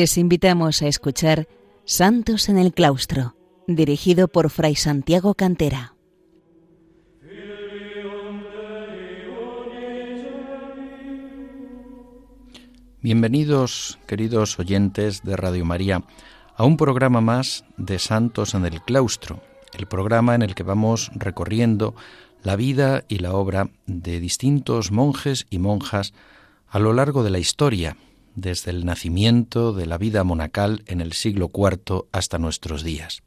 Les invitamos a escuchar Santos en el Claustro, dirigido por Fray Santiago Cantera. Bienvenidos, queridos oyentes de Radio María, a un programa más de Santos en el Claustro, el programa en el que vamos recorriendo la vida y la obra de distintos monjes y monjas a lo largo de la historia, desde el nacimiento de la vida monacal en el siglo IV hasta nuestros días.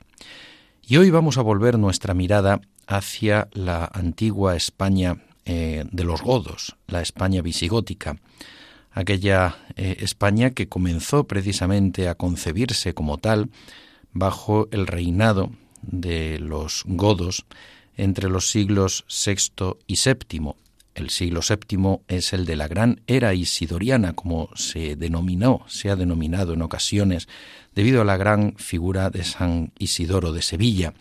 Y hoy vamos a volver nuestra mirada hacia la antigua España eh, de los godos, la España visigótica, aquella eh, España que comenzó precisamente a concebirse como tal bajo el reinado de los godos entre los siglos VI y VII. El siglo VII es el de la gran era isidoriana, como se denominó, se ha denominado en ocasiones, debido a la gran figura de San Isidoro de Sevilla,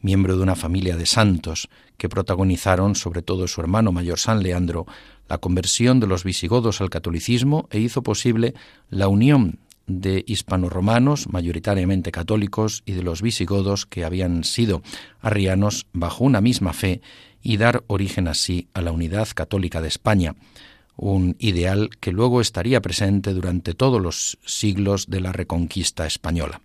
miembro de una familia de santos que protagonizaron, sobre todo su hermano mayor San Leandro, la conversión de los visigodos al catolicismo e hizo posible la unión de hispanoromanos, mayoritariamente católicos, y de los visigodos que habían sido arrianos bajo una misma fe y dar origen así a la unidad católica de España, un ideal que luego estaría presente durante todos los siglos de la reconquista española.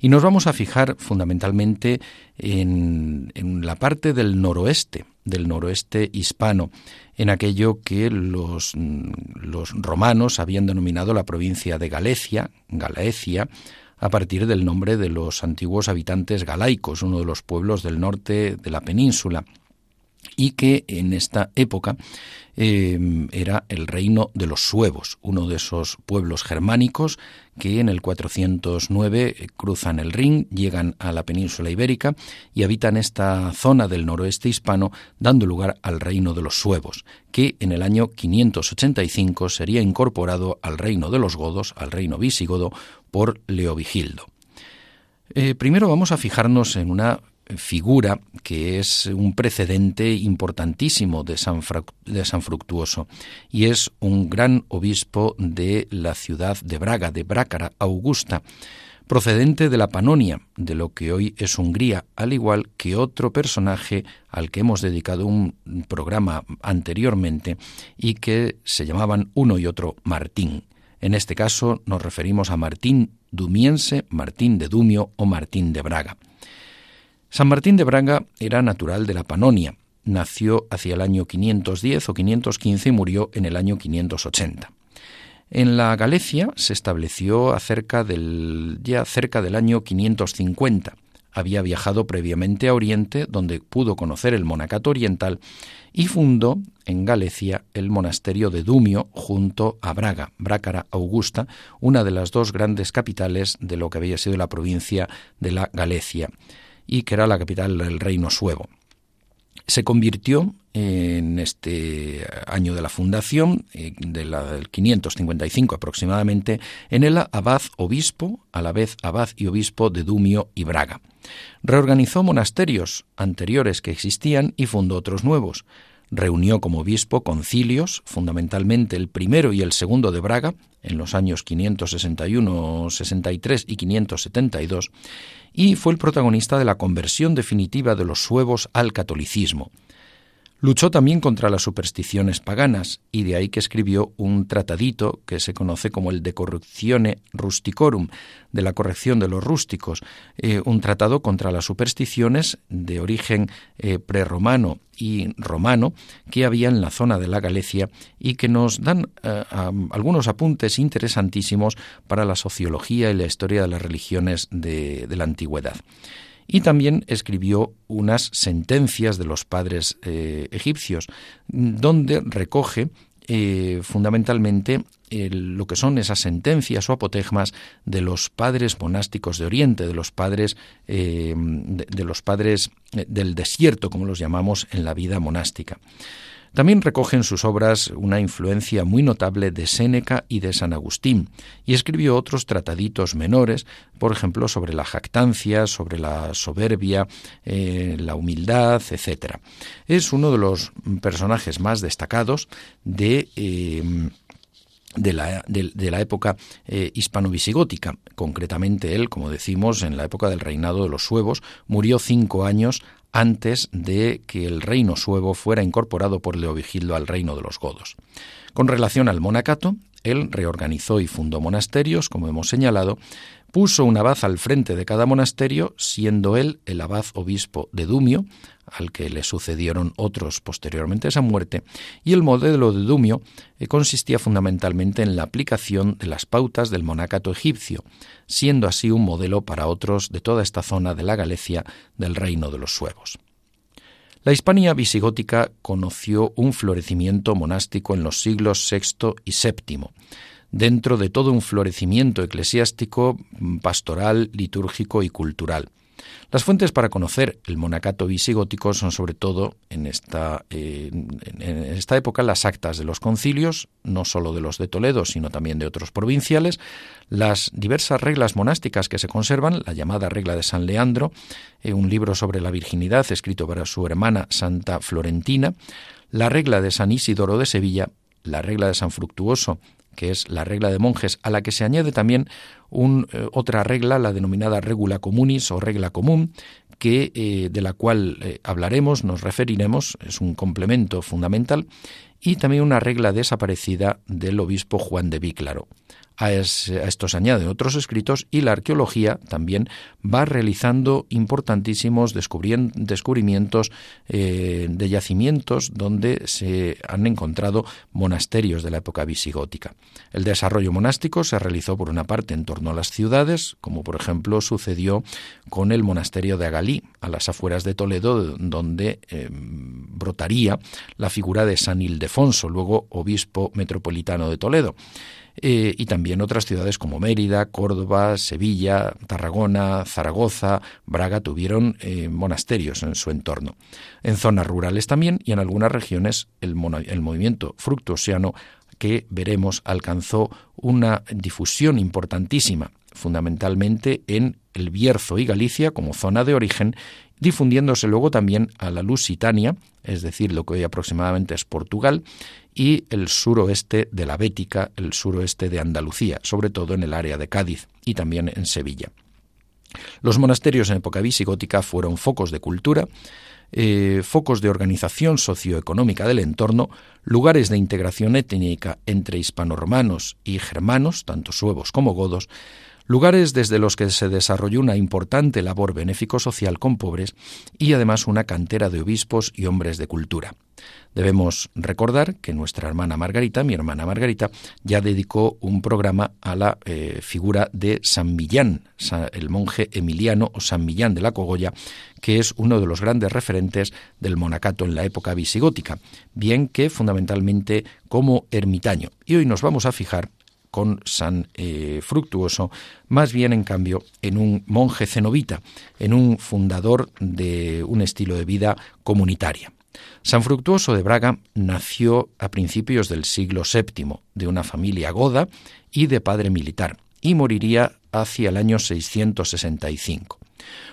Y nos vamos a fijar fundamentalmente en, la parte del noroeste, del noroeste hispano, en aquello que los, los romanos habían denominado la provincia de Galecia, Galaecia, a partir del nombre de los antiguos habitantes galaicos, uno de los pueblos del norte de la península y que en esta época em, era el reino de los suevos, uno de esos pueblos germánicos que en el 409 eh, cruzan el Rin, llegan a la península ibérica y habitan esta zona del noroeste hispano, dando lugar al reino de los suevos, que en el año 585 sería incorporado al reino de los godos, al reino visigodo, por Leovigildo. Eh, primero vamos a fijarnos en una figura que es un precedente importantísimo de San, de San, Fructuoso y es un gran obispo de la ciudad de Braga, de Brácara, Augusta, procedente de la Panonia, de lo que hoy es Hungría, al igual que otro personaje al que hemos dedicado un programa anteriormente y que se llamaban uno y otro Martín. En este caso nos referimos a Martín Dumiense, Martín de Dumio o Martín de Braga. San Martín de Braga era natural de la Panonia. Nació hacia el año 510 o 515 y murió en el año 580. En la Galicia se estableció acerca del, ya cerca del año 550. Había viajado previamente a Oriente, donde pudo conocer el monacato oriental, y fundó en Galicia el monasterio de Dumio junto a Braga, Brácara Augusta, una de las dos grandes capitales de lo que había sido la provincia de la Galicia y que era la capital del reino suevo. Se convirtió en este año de la fundación, eh, del 555 aproximadamente, en el abad obispo, a la vez abad y obispo de Dumio y Braga. Reorganizó monasterios anteriores que existían y fundó otros nuevos. Reunió como obispo concilios, fundamentalmente el primero y el segundo de Braga, en los años 561, 63 y 572, y fue el protagonista de la conversión definitiva de los suevos al catolicismo. Luchó también contra las supersticiones paganas, y de ahí que escribió un tratadito que se conoce como el De Corruptione Rusticorum, de la corrección de los rústicos, eh, un tratado contra las supersticiones de origen eh, prerromano y romano que había en la zona de la Galicia y que nos dan eh, algunos apuntes interesantísimos para la sociología y la historia de las religiones de la antigüedad y también escribió unas sentencias de los padres eh, egipcios, donde recoge eh, fundamentalmente lo que son esas sentencias o apotegmas de los padres monásticos de Oriente, de los padres, eh, de, los padres del desierto, como los llamamos en la vida monástica. También recoge en sus obras una influencia muy notable de Séneca y de San Agustín, y escribió otros trataditos menores, por ejemplo, sobre la jactancia, sobre la soberbia, eh, la humildad, etc. Es uno de los personajes más destacados de... Eh, de la, de, la, época eh, hispano-visigótica. Concretamente él, como decimos, en la época del reinado de los suevos, murió cinco años antes de que el reino suevo fuera incorporado por Leovigildo al reino de los godos. Con relación al monacato, él reorganizó y fundó monasterios, como hemos señalado, puso un abad al frente de cada monasterio, siendo él el abad obispo de Dumio, al que le sucedieron otros posteriormente a esa muerte, y el modelo de Dumio eh, consistía fundamentalmente en la aplicación de las pautas del monacato egipcio, siendo así un modelo para otros de toda esta zona de la Galicia del reino de los suevos. La Hispania visigótica conoció un florecimiento monástico en los siglos VI y VII, dentro de todo un florecimiento eclesiástico, pastoral, litúrgico y cultural. Las fuentes para conocer el monacato visigótico son sobre todo en esta, eh, en esta época las actas de los concilios, no sólo de los de Toledo, sino también de otros provinciales, las diversas reglas monásticas que se conservan, la llamada regla de San Leandro, eh, un libro sobre la virginidad escrito para su hermana Santa Florentina, la regla de San Isidoro de Sevilla, la regla de San Fructuoso, que es la regla de monjes, a la que se añade también un, eh, otra regla, la denominada regula communis o regla común, que, eh, de la cual eh, hablaremos, nos referiremos, es un complemento fundamental, y también una regla desaparecida del obispo Juan de Víclaro. A, estos añaden otros escritos y la arqueología también va realizando importantísimos descubrimientos eh, de yacimientos donde se han encontrado monasterios de la época visigótica. El desarrollo monástico se realizó por una parte en torno a las ciudades, como por ejemplo sucedió con el monasterio de Agalí, a las afueras de Toledo, donde eh, brotaría la figura de San Ildefonso, luego obispo metropolitano de Toledo. Eh, y también otras ciudades como Mérida, Córdoba, Sevilla, Tarragona, Zaragoza, Braga tuvieron eh, monasterios en su entorno. En zonas rurales también y en algunas regiones el, movimiento fructuosiano que veremos alcanzó una difusión importantísima, fundamentalmente en el Bierzo y Galicia como zona de origen difundiéndose luego también a la Lusitania, es decir, lo que hoy aproximadamente es Portugal, y el suroeste de la Bética, el suroeste de Andalucía, sobre todo en el área de Cádiz y también en Sevilla. Los monasterios en época visigótica fueron focos de cultura, eh, focos de organización socioeconómica del entorno, lugares de integración étnica entre hispanoromanos y germanos, tanto suevos como godos, lugares desde los que se desarrolló una importante labor benéfico-social con pobres y además una cantera de obispos y hombres de cultura. Debemos recordar que nuestra hermana Margarita, mi hermana Margarita, ya dedicó un programa a la eh, figura de San Millán, el monje emiliano o San Millán de la Cogolla, que es uno de los grandes referentes del monacato en la época visigótica, bien que fundamentalmente como ermitaño. Y hoy nos vamos a fijar con San eh, Fructuoso, más bien en cambio en un monje cenobita, en un fundador de un estilo de vida comunitaria. San Fructuoso de Braga nació a principios del siglo VII de una familia goda y de padre militar, y moriría hacia el año 665.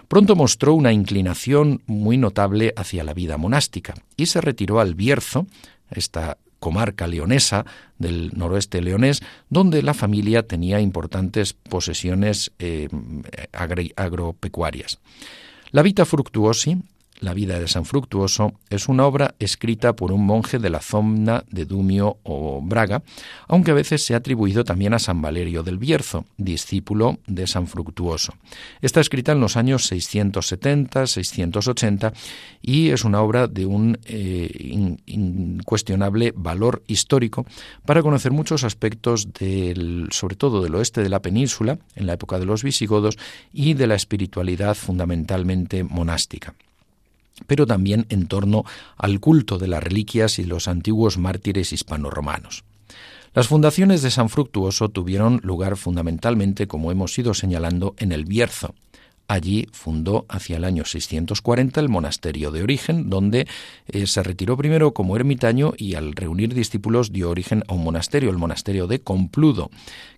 Pronto mostró una inclinación muy notable hacia la vida monástica y se retiró al Bierzo, esta comarca leonesa del noroeste leonés, donde la familia tenía importantes posesiones eh, agropecuarias. La Vita Fructuosi la vida de San Fructuoso es una obra escrita por un monje de la zona de Dumio o Braga, aunque a veces se ha atribuido también a San Valerio del Bierzo, discípulo de San Fructuoso. Está escrita en los años 670-680 y es una obra de un eh, incuestionable valor histórico para conocer muchos aspectos del, sobre todo del oeste de la península, en la época de los visigodos, y de la espiritualidad fundamentalmente monástica pero también en torno al culto de las reliquias y los antiguos mártires hispanoromanos. Las fundaciones de San Fructuoso tuvieron lugar fundamentalmente, como hemos ido señalando, en el Bierzo, Allí fundó hacia el año 640 el monasterio de Origen, donde eh, se retiró primero como ermitaño y al reunir discípulos dio origen a un monasterio, el monasterio de Compludo,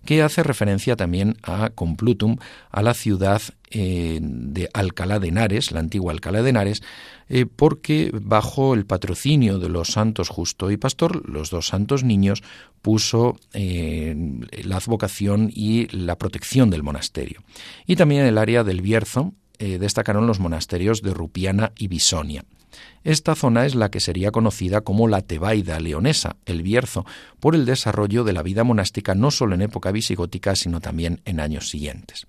que hace referencia también a Complutum, a la ciudad eh, de Alcalá de Henares, la antigua Alcalá de Henares, eh, porque bajo el patrocinio de los santos Justo y Pastor, los dos santos niños, puso eh, la advocación y la protección del monasterio. Y también en el área del Bierzo destacaron los monasterios de Rupiana y Bisonia. Esta zona es la que sería conocida como la Tebaida leonesa, el Bierzo, por el desarrollo de la vida monástica no solo en época visigótica, sino también en años siguientes.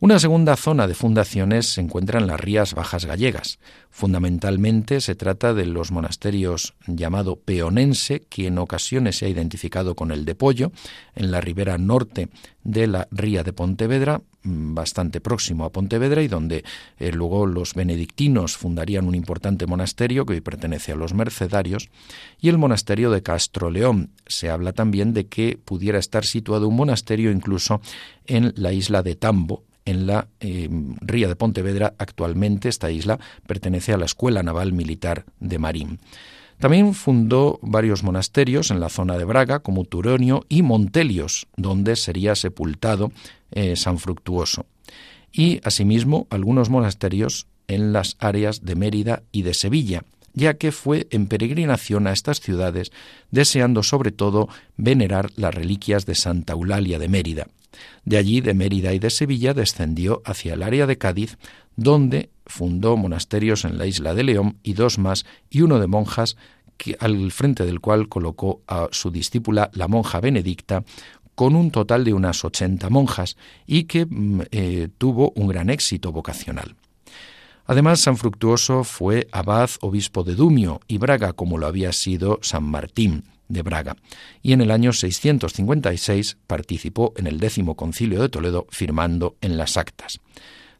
Una segunda zona de fundaciones se encuentra en las Rías Bajas Gallegas. Fundamentalmente se trata de los monasterios llamado Peonense, que en ocasiones se ha identificado con el de Pollo, en la ribera norte de la Ría de Pontevedra, mm, bastante próximo a Pontevedra y donde eh, luego los benedictinos fundarían un importante monasterio que hoy pertenece a los mercedarios, y el monasterio de Castro León. Se habla también de que pudiera estar situado un monasterio incluso en la isla de Tambo, en la eh, ría de Pontevedra. Actualmente esta isla pertenece a la Escuela Naval Militar de Marín. También fundó varios monasterios en la zona de Braga, como Turonio y Montelios, donde sería sepultado eh, San Fructuoso. Y asimismo algunos monasterios en las áreas de Mérida y de Sevilla, ya que fue en peregrinación a estas ciudades, deseando sobre todo venerar las reliquias de Santa Eulalia de Mérida, de allí, de Mérida y de Sevilla, descendió hacia el área de Cádiz, donde fundó monasterios en la isla de León y dos más, y uno de monjas, al frente del cual colocó a su discípula, la monja Benedicta, con un total de unas ochenta monjas, y que mm, eh, tuvo un gran éxito vocacional. Además, San Fructuoso fue abad obispo de Dumio y Braga, como lo había sido San Martín, de Braga, y en el año 656 participó en el décimo concilio de Toledo firmando en las actas.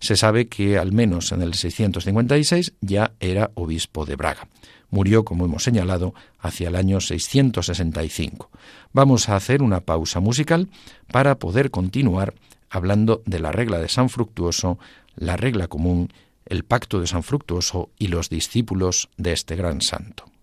Se sabe que al menos en el 656 ya era obispo de Braga. Murió, como hemos señalado, hacia el año 665. Vamos a hacer una pausa musical para poder continuar hablando de la regla de San Fructuoso, la regla común, el pacto de San Fructuoso y los discípulos de este gran santo.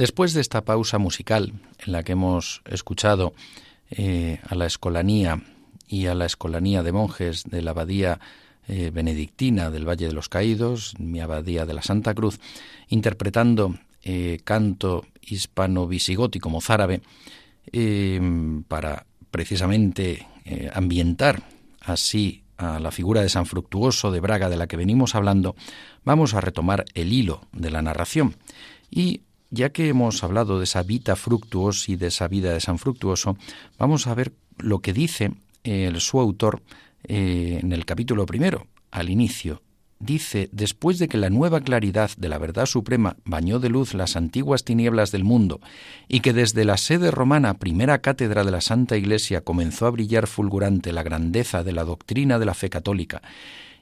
Después de esta pausa musical en la que hemos escuchado eh, a la escolanía y a la escolanía de monjes de la abadía eh, benedictina del Valle de los Caídos, mi abadía de la Santa Cruz, interpretando eh, canto hispano-visigótico mozárabe para precisamente ambientar así a la figura de San Fructuoso de Braga de la que venimos hablando, vamos a retomar el hilo de la narración. Y ya que hemos hablado de esa vita fructuos y de esa vida de San Fructuoso, vamos a ver lo que dice el, su autor eh, en el capítulo primero, al inicio. Dice, después de que la nueva claridad de la verdad suprema bañó de luz las antiguas tinieblas del mundo, y que desde la sede romana, primera cátedra de la Santa Iglesia, comenzó a brillar fulgurante la grandeza de la doctrina de la fe católica,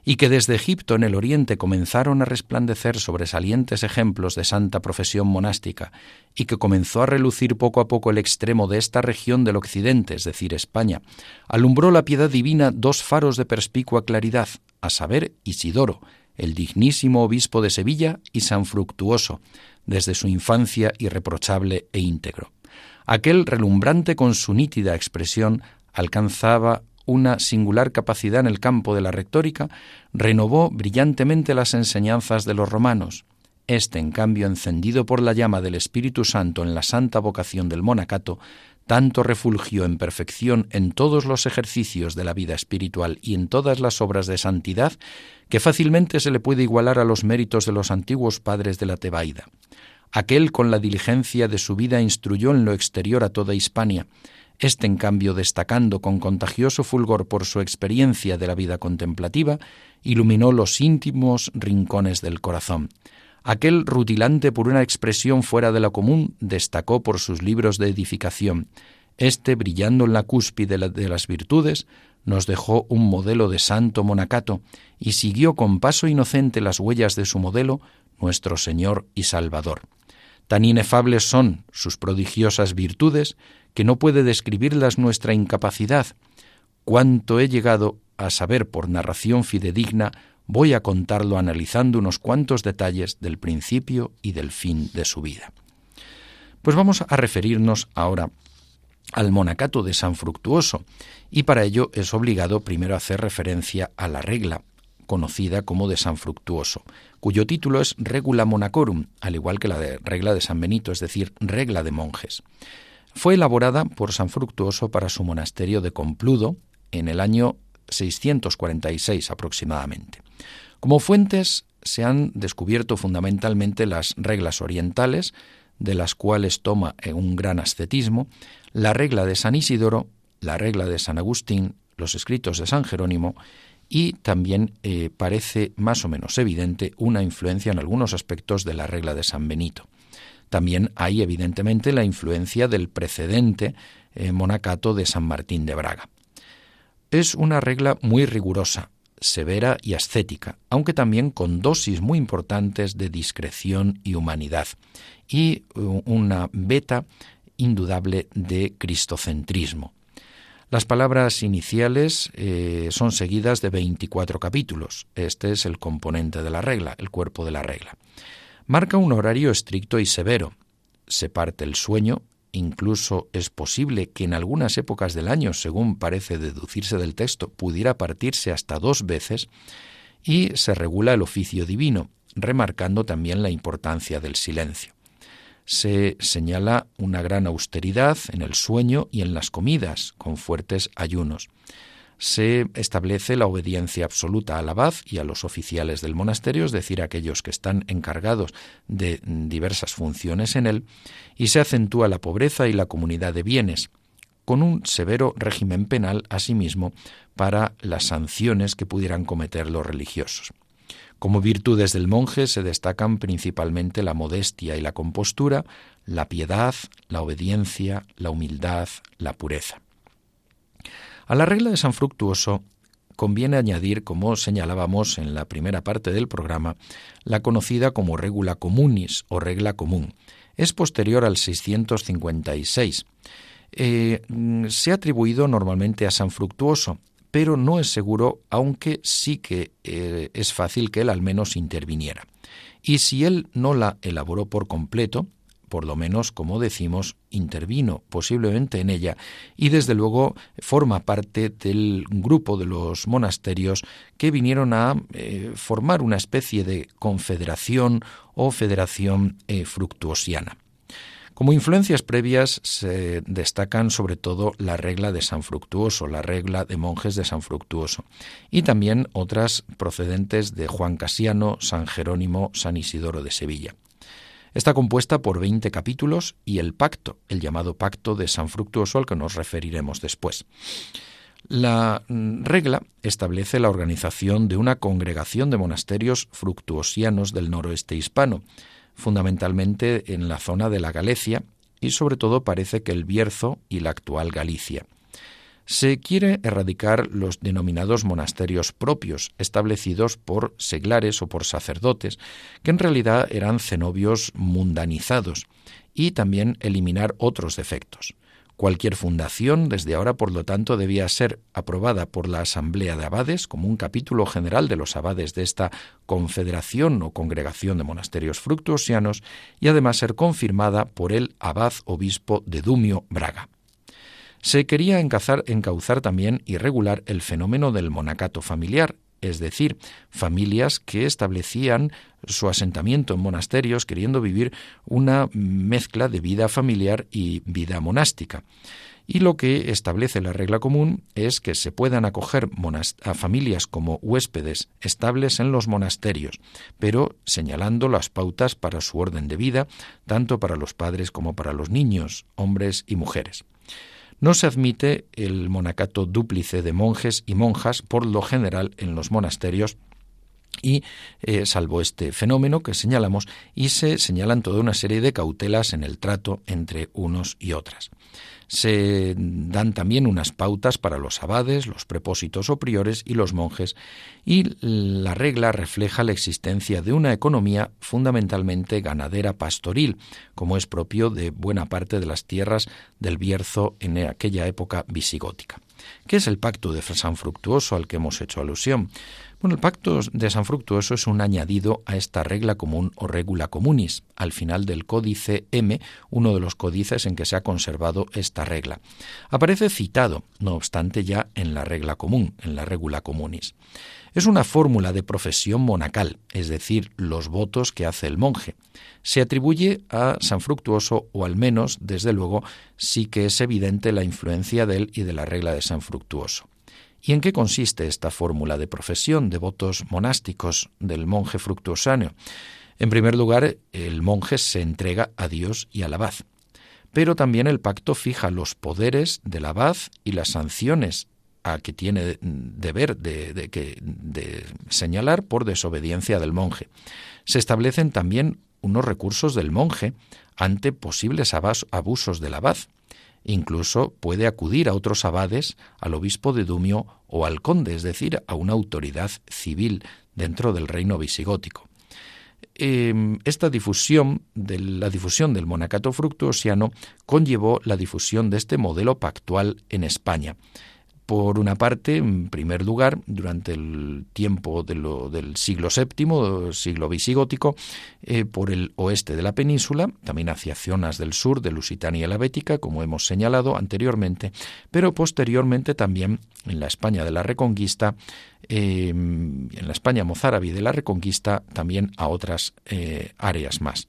y que desde Egipto en el oriente comenzaron a resplandecer sobresalientes ejemplos de santa profesión monástica, y que comenzó a relucir poco a poco el extremo de esta región del occidente, es decir, España, alumbró la piedad divina dos faros de perspicua claridad, a saber, Isidoro, el dignísimo obispo de Sevilla, y San Fructuoso, desde su infancia irreprochable e íntegro. Aquel relumbrante con su nítida expresión alcanzaba una singular capacidad en el campo de la retórica, renovó brillantemente las enseñanzas de los romanos. Este, en cambio, encendido por la llama del Espíritu Santo en la santa vocación del monacato, tanto refulgió en perfección en todos los ejercicios de la vida espiritual y en todas las obras de santidad, que fácilmente se le puede igualar a los méritos de los antiguos padres de la Tebaida. Aquel con la diligencia de su vida instruyó en lo exterior a toda Hispania, este, en cambio, destacando con contagioso fulgor por su experiencia de la vida contemplativa, iluminó los íntimos rincones del corazón. Aquel rutilante por una expresión fuera de lo común destacó por sus libros de edificación. Este, brillando en la cúspide de las virtudes, nos dejó un modelo de santo monacato y siguió con paso inocente las huellas de su modelo, nuestro Señor y Salvador. Tan inefables son sus prodigiosas virtudes que no puede describirlas nuestra incapacidad. Cuánto he llegado a saber por narración fidedigna, voy a contarlo analizando unos cuantos detalles del principio y del fin de su vida. Pues vamos a referirnos ahora al monacato de San Fructuoso, y para ello es obligado primero hacer referencia a la regla, conocida como de San Fructuoso, cuyo título es Regula Monacorum, al igual que la de regla de San Benito, es decir, regla de monjes. Fue elaborada por San Fructuoso para su monasterio de Compludo en el año 646 aproximadamente. Como fuentes se han descubierto fundamentalmente las reglas orientales, de las cuales toma un gran ascetismo, la regla de San Isidoro, la regla de San Agustín, los escritos de San Jerónimo y también eh, parece más o menos evidente una influencia en algunos aspectos de la regla de San Benito. También hay evidentemente la influencia del precedente eh, monacato de San Martín de Braga. Es una regla muy rigurosa, severa y ascética, aunque también con dosis muy importantes de discreción y humanidad, y una beta indudable de cristocentrismo. Las palabras iniciales eh, son seguidas de 24 capítulos. Este es el componente de la regla, el cuerpo de la regla. Marca un horario estricto y severo. Se parte el sueño, incluso es posible que en algunas épocas del año, según parece deducirse del texto, pudiera partirse hasta dos veces, y se regula el oficio divino, remarcando también la importancia del silencio. Se señala una gran austeridad en el sueño y en las comidas, con fuertes ayunos se establece la obediencia absoluta al abad y a los oficiales del monasterio, es decir, aquellos que están encargados de diversas funciones en él, y se acentúa la pobreza y la comunidad de bienes, con un severo régimen penal asimismo para las sanciones que pudieran cometer los religiosos. Como virtudes del monje se destacan principalmente la modestia y la compostura, la piedad, la obediencia, la humildad, la pureza. A la regla de San Fructuoso conviene añadir, como señalábamos en la primera parte del programa, la conocida como regula communis o regla común. Es posterior al 656. Eh, se ha atribuido normalmente a San Fructuoso, pero no es seguro, aunque sí que eh, es fácil que él al menos interviniera. Y si él no la elaboró por completo, por lo menos, como decimos, intervino posiblemente en ella y desde luego forma parte del grupo de los monasterios que vinieron a eh, formar una especie de confederación o federación eh, fructuosiana. Como influencias previas se destacan sobre todo la regla de San Fructuoso, la regla de monjes de San Fructuoso, y también otras procedentes de Juan Casiano, San Jerónimo, San Isidoro de Sevilla. Está compuesta por 20 capítulos y el pacto, el llamado pacto de San Fructuoso al que nos referiremos después. La mm, regla establece la organización de una congregación de monasterios fructuosianos del noroeste hispano, fundamentalmente en la zona de la Galicia y sobre todo parece que el Bierzo y la actual Galicia. Se quiere erradicar los denominados monasterios propios, establecidos por seglares o por sacerdotes, que en realidad eran cenobios mundanizados, y también eliminar otros defectos. Cualquier fundación, desde ahora, por lo tanto, debía ser aprobada por la Asamblea de Abades como un capítulo general de los abades de esta confederación o congregación de monasterios fructuosianos y además ser confirmada por el abad obispo de Dumio Braga. Se quería encauzar también y regular el fenómeno del monacato familiar, es decir, familias que establecían su asentamiento en monasterios queriendo vivir una mezcla de vida familiar y vida monástica. Y lo que establece la regla común es que se puedan acoger a familias como huéspedes estables en los monasterios, pero señalando las pautas para su orden de vida, tanto para los padres como para los niños, hombres y mujeres. No se admite el monacato dúplice de monjes y monjas por lo general en los monasterios y eh, salvo este fenómeno que señalamos y se señalan toda una serie de cautelas en el trato entre unos y otras. Se dan también unas pautas para los abades, los prepósitos o priores y los monjes, y la regla refleja la existencia de una economía fundamentalmente ganadera pastoril, como es propio de buena parte de las tierras del Bierzo en aquella época visigótica. ¿Qué es el pacto de San Fructuoso al que hemos hecho alusión? Bueno, el pacto de San Fructuoso es un añadido a esta regla común o regula comunis, al final del códice M, uno de los códices en que se ha conservado esta regla. Aparece citado, no obstante, ya en la regla común, en la regula comunis. Es una fórmula de profesión monacal, es decir, los votos que hace el monje. Se atribuye a San Fructuoso, o al menos, desde luego, sí que es evidente la influencia de él y de la regla de San Fructuoso. ¿Y en qué consiste esta fórmula de profesión de votos monásticos del monje fructuosano? En primer lugar, el monje se entrega a Dios y al abad, pero también el pacto fija los poderes del abad y las sanciones a que tiene deber de, de señalar por desobediencia del monje. Se establecen también unos recursos del monje ante posibles abusos del abad. Incluso puede acudir a otros abades, al obispo de Dumio o al conde, es decir, a una autoridad civil dentro del reino visigótico. Em, esta difusión, de la difusión del monacato fructuosiano conllevó la difusión de este modelo pactual en España. Por una parte, en primer lugar, durante el tiempo del siglo VII, siglo visigótico, eh, por el oeste de la península, también hacia zonas del sur de Lusitania y la Bética, como hemos señalado anteriormente, pero posteriormente también en la España de la Reconquista, eh, en la España mozárabe de la Reconquista, también a otras eh, áreas más.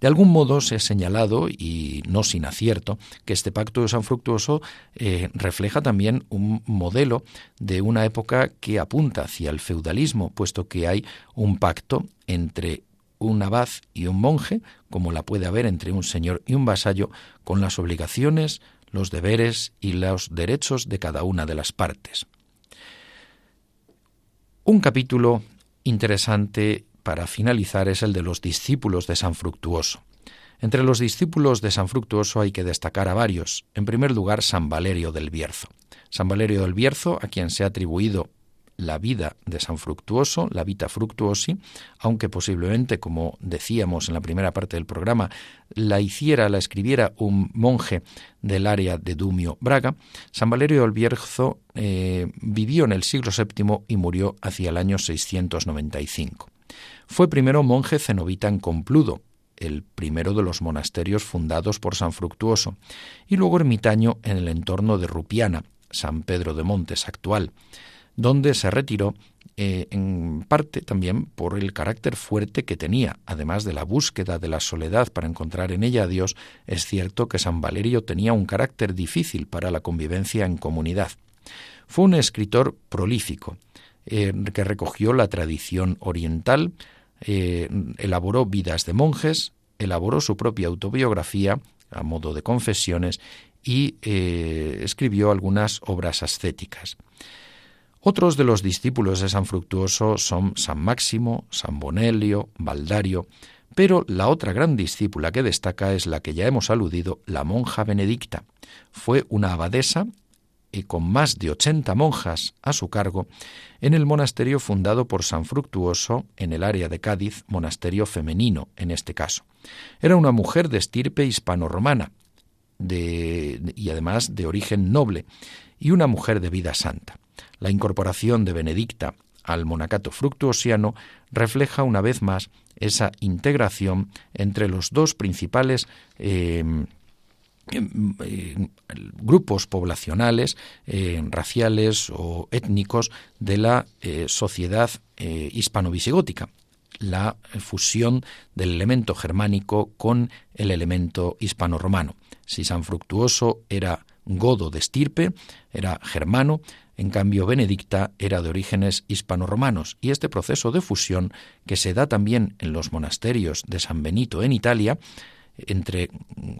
De algún modo se ha señalado, y no sin acierto, que este pacto de San Fructuoso eh, refleja también un modelo de una época que apunta hacia el feudalismo, puesto que hay un pacto entre un abad y un monje, como la puede haber entre un señor y un vasallo, con las obligaciones, los deberes y los derechos de cada una de las partes. Un capítulo interesante para finalizar es el de los discípulos de San Fructuoso. Entre los discípulos de San Fructuoso hay que destacar a varios. En primer lugar, San Valerio del Bierzo. San Valerio del Bierzo, a quien se ha atribuido la vida de San Fructuoso, la Vita Fructuosi, aunque posiblemente, como decíamos en la primera parte del programa, la hiciera, la escribiera un monje del área de Dumio, Braga, San Valerio del Bierzo eh, vivió en el siglo VII y murió hacia el año 695. Fue primero monje cenobita en Compludo, el primero de los monasterios fundados por San Fructuoso, y luego ermitaño en el entorno de Rupiana, San Pedro de Montes actual, donde se retiró eh, en parte también por el carácter fuerte que tenía. Además de la búsqueda de la soledad para encontrar en ella a Dios, es cierto que San Valerio tenía un carácter difícil para la convivencia en comunidad. Fue un escritor prolífico, eh, que recogió la tradición oriental, eh, elaboró vidas de monjes, elaboró su propia autobiografía a modo de confesiones y escribió algunas obras ascéticas. Otros de los discípulos de San Fructuoso son San Máximo, San Bonelio, Baldario, pero la otra gran discípula que destaca es la que ya hemos aludido, la monja benedicta. Fue una abadesa y con más de ochenta monjas a su cargo en el monasterio fundado por San Fructuoso en el área de Cádiz, monasterio femenino en este caso. Era una mujer de estirpe hispano-romana y además de origen noble y una mujer de vida santa. La incorporación de Benedicta al monacato fructuosiano refleja una vez más esa integración entre los dos principales em, grupos poblacionales, raciales o étnicos de la eh, sociedad eh, hispano-visigótica, la fusión del elemento germánico con el elemento hispano-romano. Si San Fructuoso era godo de estirpe, era germano, en cambio, Benedicta era de orígenes hispano-romanos y este proceso de fusión, que se da también en los monasterios de San Benito en Italia, entre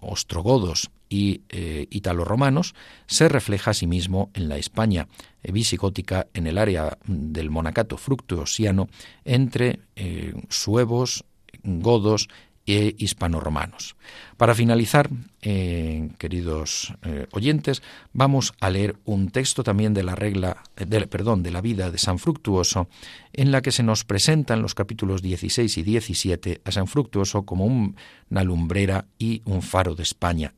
ostrogodos y eh, italo-romanos, se refleja asimismo en la España visigótica, en el área del monacato fructuosiano, entre eh, suevos, godos e hispano-romanos. Para finalizar, eh, queridos eh, oyentes, vamos a leer un texto también de la regla, de, perdón, de la vida de San Fructuoso, en la que se nos presenta en los capítulos 16 y 17 a San Fructuoso como una lumbrera y un faro de España.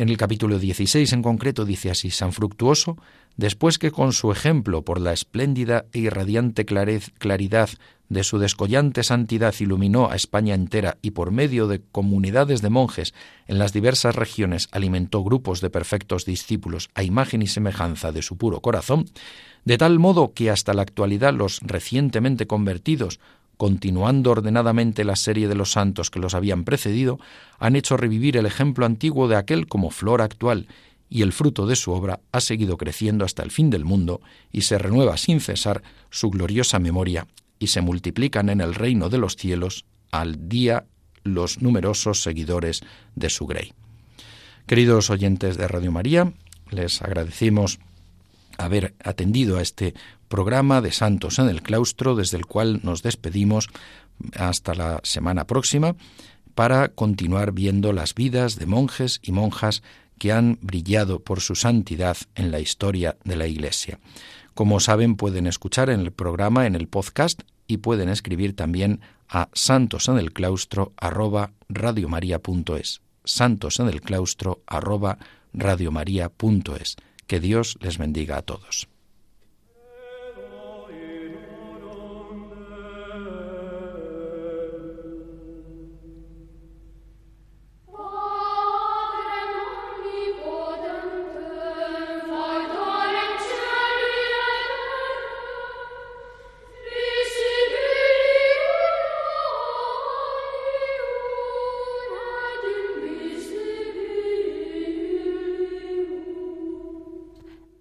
En el capítulo 16 en concreto dice así, San Fructuoso, después que con su ejemplo, por la espléndida e irradiante claridad de su descollante santidad iluminó a España entera y por medio de comunidades de monjes en las diversas regiones alimentó grupos de perfectos discípulos a imagen y semejanza de su puro corazón, de tal modo que hasta la actualidad los recientemente convertidos, continuando ordenadamente la serie de los santos que los habían precedido, han hecho revivir el ejemplo antiguo de aquel como flor actual, y el fruto de su obra ha seguido creciendo hasta el fin del mundo y se renueva sin cesar su gloriosa memoria y se multiplican en el reino de los cielos al día los numerosos seguidores de su grey. Queridos oyentes de Radio María, les agradecemos haber atendido a este programa de Santos en el Claustro, desde el cual nos despedimos hasta la semana próxima para continuar viendo las vidas de monjes y monjas que han brillado por su santidad en la historia de la Iglesia. Como saben, pueden escuchar en el programa, en el podcast, y pueden escribir también a santosenelclaustro arroba radiomaria.es. Santos en el claustro arroba radiomaria.es. Que Dios les bendiga a todos.